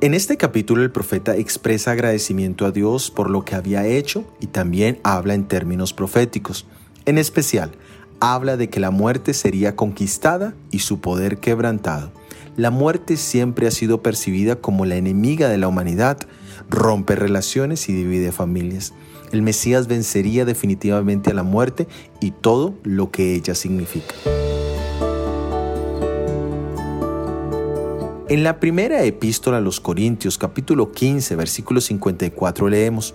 En este capítulo el profeta expresa agradecimiento a Dios por lo que había hecho y también habla en términos proféticos. En especial, habla de que la muerte sería conquistada y su poder quebrantado. La muerte siempre ha sido percibida como la enemiga de la humanidad, rompe relaciones y divide familias. El Mesías vencería definitivamente a la muerte y todo lo que ella significa. En la primera epístola a los Corintios capítulo 15 versículo 54 leemos,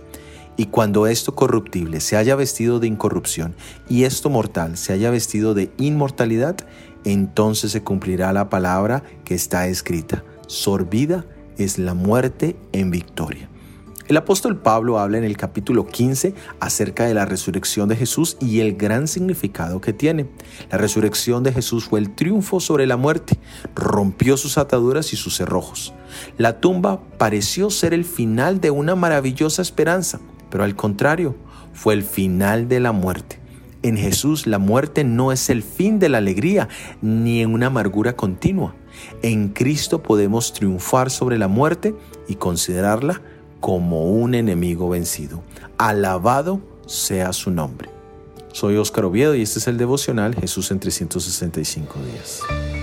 y cuando esto corruptible se haya vestido de incorrupción y esto mortal se haya vestido de inmortalidad, entonces se cumplirá la palabra que está escrita, sorbida es la muerte en victoria. El apóstol Pablo habla en el capítulo 15 acerca de la resurrección de Jesús y el gran significado que tiene. La resurrección de Jesús fue el triunfo sobre la muerte, rompió sus ataduras y sus cerrojos. La tumba pareció ser el final de una maravillosa esperanza, pero al contrario, fue el final de la muerte. En Jesús la muerte no es el fin de la alegría ni en una amargura continua. En Cristo podemos triunfar sobre la muerte y considerarla como un enemigo vencido. Alabado sea su nombre. Soy Óscar Oviedo y este es el devocional Jesús en 365 días.